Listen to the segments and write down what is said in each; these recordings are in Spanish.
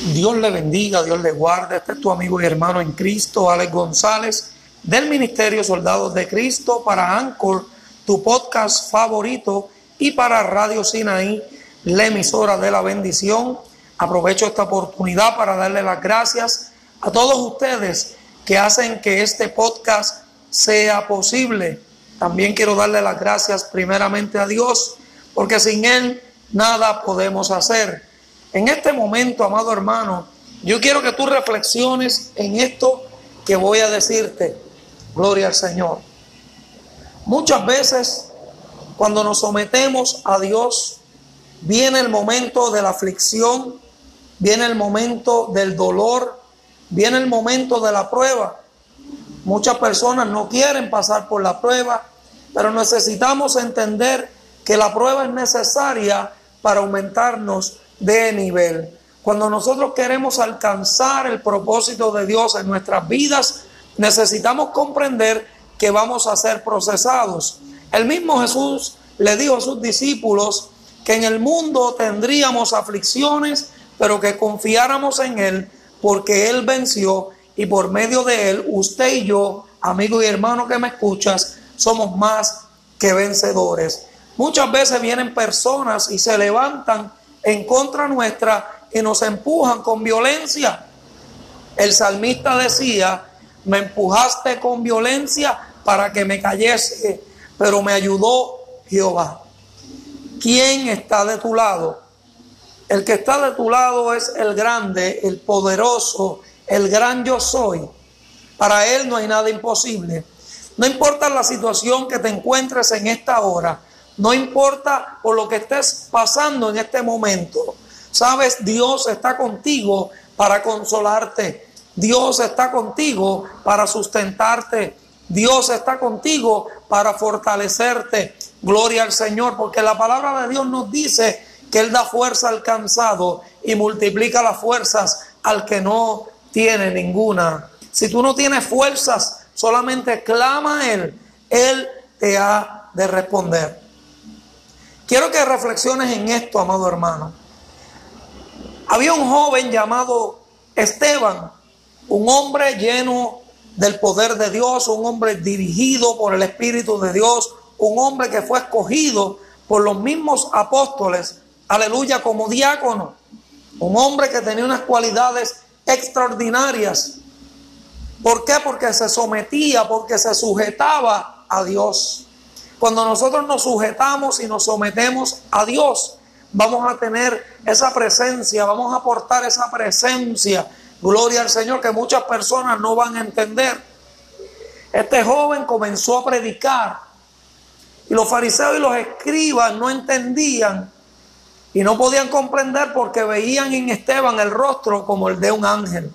Dios le bendiga, Dios le guarde. Este es tu amigo y hermano en Cristo, Alex González, del Ministerio Soldados de Cristo, para Anchor, tu podcast favorito, y para Radio Sinaí, la emisora de la bendición. Aprovecho esta oportunidad para darle las gracias a todos ustedes que hacen que este podcast sea posible. También quiero darle las gracias primeramente a Dios, porque sin Él nada podemos hacer. En este momento, amado hermano, yo quiero que tú reflexiones en esto que voy a decirte. Gloria al Señor. Muchas veces, cuando nos sometemos a Dios, viene el momento de la aflicción, viene el momento del dolor, viene el momento de la prueba. Muchas personas no quieren pasar por la prueba, pero necesitamos entender que la prueba es necesaria para aumentarnos de nivel. Cuando nosotros queremos alcanzar el propósito de Dios en nuestras vidas, necesitamos comprender que vamos a ser procesados. El mismo Jesús le dijo a sus discípulos que en el mundo tendríamos aflicciones, pero que confiáramos en Él porque Él venció y por medio de Él, usted y yo, amigo y hermano que me escuchas, somos más que vencedores. Muchas veces vienen personas y se levantan en contra nuestra y nos empujan con violencia. El salmista decía, me empujaste con violencia para que me cayese, pero me ayudó Jehová. ¿Quién está de tu lado? El que está de tu lado es el grande, el poderoso, el gran yo soy. Para él no hay nada imposible. No importa la situación que te encuentres en esta hora, no importa por lo que estés pasando en este momento. Sabes, Dios está contigo para consolarte. Dios está contigo para sustentarte. Dios está contigo para fortalecerte. Gloria al Señor, porque la palabra de Dios nos dice que Él da fuerza al cansado y multiplica las fuerzas al que no tiene ninguna. Si tú no tienes fuerzas, solamente clama a Él. Él te ha de responder. Quiero que reflexiones en esto, amado hermano. Había un joven llamado Esteban, un hombre lleno del poder de Dios, un hombre dirigido por el Espíritu de Dios, un hombre que fue escogido por los mismos apóstoles, aleluya, como diácono, un hombre que tenía unas cualidades extraordinarias. ¿Por qué? Porque se sometía, porque se sujetaba a Dios. Cuando nosotros nos sujetamos y nos sometemos a Dios, vamos a tener esa presencia, vamos a aportar esa presencia. Gloria al Señor que muchas personas no van a entender. Este joven comenzó a predicar y los fariseos y los escribas no entendían y no podían comprender porque veían en Esteban el rostro como el de un ángel.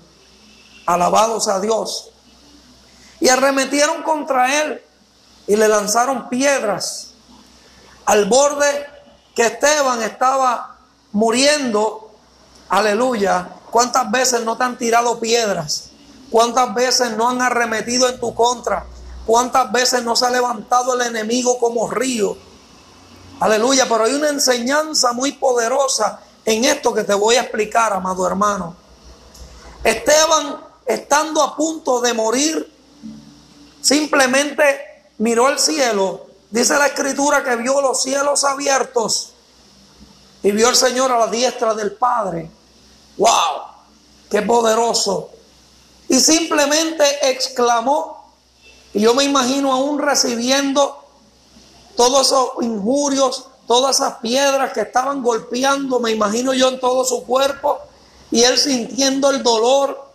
Alabados a Dios. Y arremetieron contra él y le lanzaron piedras al borde que Esteban estaba muriendo. Aleluya. ¿Cuántas veces no te han tirado piedras? ¿Cuántas veces no han arremetido en tu contra? ¿Cuántas veces no se ha levantado el enemigo como río? Aleluya, pero hay una enseñanza muy poderosa en esto que te voy a explicar, amado hermano. Esteban, estando a punto de morir, simplemente miró al cielo, dice la escritura que vio los cielos abiertos y vio al Señor a la diestra del Padre. ¡Wow! ¡Qué poderoso! Y simplemente exclamó, y yo me imagino aún recibiendo todos esos injurios, todas esas piedras que estaban golpeando, me imagino yo en todo su cuerpo, y él sintiendo el dolor,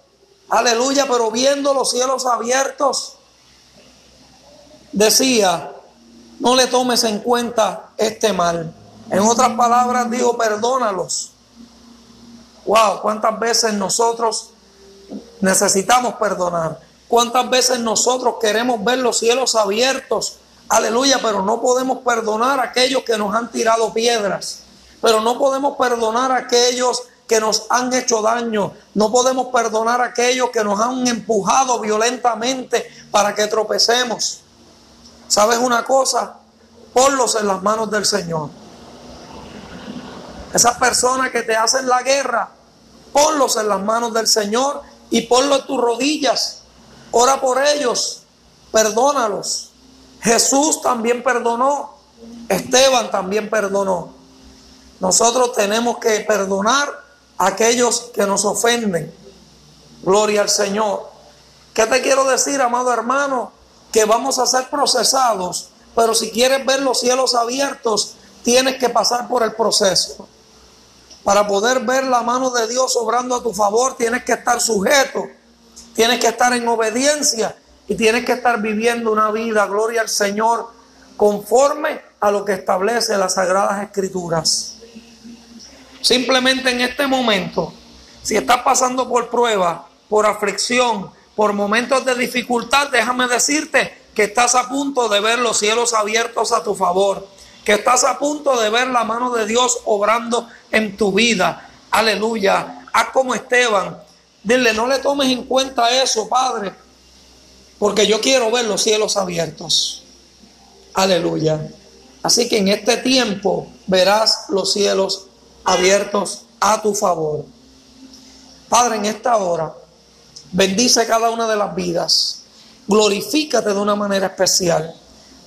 aleluya, pero viendo los cielos abiertos decía, no le tomes en cuenta este mal. En otras palabras dijo, perdónalos. Wow, cuántas veces nosotros necesitamos perdonar. Cuántas veces nosotros queremos ver los cielos abiertos. Aleluya, pero no podemos perdonar a aquellos que nos han tirado piedras. Pero no podemos perdonar a aquellos que nos han hecho daño. No podemos perdonar a aquellos que nos han empujado violentamente para que tropecemos. ¿Sabes una cosa? Ponlos en las manos del Señor. Esas personas que te hacen la guerra, ponlos en las manos del Señor y ponlos en tus rodillas. Ora por ellos, perdónalos. Jesús también perdonó, Esteban también perdonó. Nosotros tenemos que perdonar a aquellos que nos ofenden. Gloria al Señor. ¿Qué te quiero decir, amado hermano? Que vamos a ser procesados, pero si quieres ver los cielos abiertos, tienes que pasar por el proceso. Para poder ver la mano de Dios obrando a tu favor, tienes que estar sujeto, tienes que estar en obediencia y tienes que estar viviendo una vida, gloria al Señor, conforme a lo que establece las Sagradas Escrituras. Simplemente en este momento, si estás pasando por prueba, por aflicción, por momentos de dificultad, déjame decirte que estás a punto de ver los cielos abiertos a tu favor, que estás a punto de ver la mano de Dios obrando en tu vida. Aleluya. Haz como Esteban. Dile, no le tomes en cuenta eso, Padre, porque yo quiero ver los cielos abiertos. Aleluya. Así que en este tiempo verás los cielos abiertos a tu favor. Padre, en esta hora, bendice cada una de las vidas. Glorifícate de una manera especial.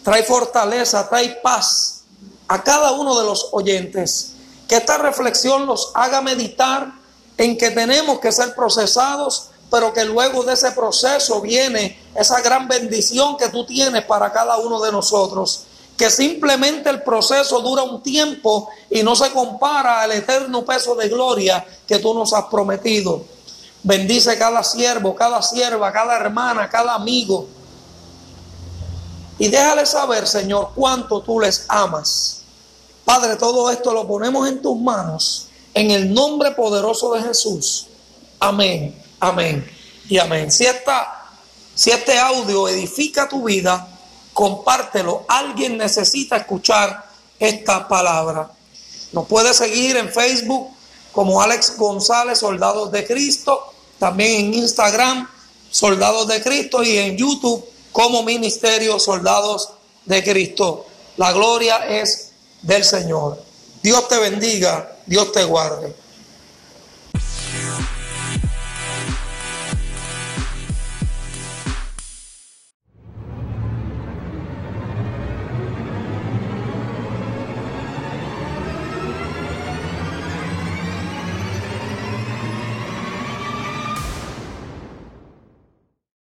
Trae fortaleza, trae paz a cada uno de los oyentes. Que esta reflexión los haga meditar en que tenemos que ser procesados, pero que luego de ese proceso viene esa gran bendición que tú tienes para cada uno de nosotros que simplemente el proceso dura un tiempo y no se compara al eterno peso de gloria que tú nos has prometido. Bendice cada siervo, cada sierva, cada hermana, cada amigo. Y déjale saber, Señor, cuánto tú les amas. Padre, todo esto lo ponemos en tus manos, en el nombre poderoso de Jesús. Amén, amén y amén. Si, esta, si este audio edifica tu vida, compártelo. Alguien necesita escuchar esta palabra. Nos puede seguir en Facebook como Alex González, Soldados de Cristo, también en Instagram, Soldados de Cristo, y en YouTube como Ministerio Soldados de Cristo. La gloria es del Señor. Dios te bendiga, Dios te guarde.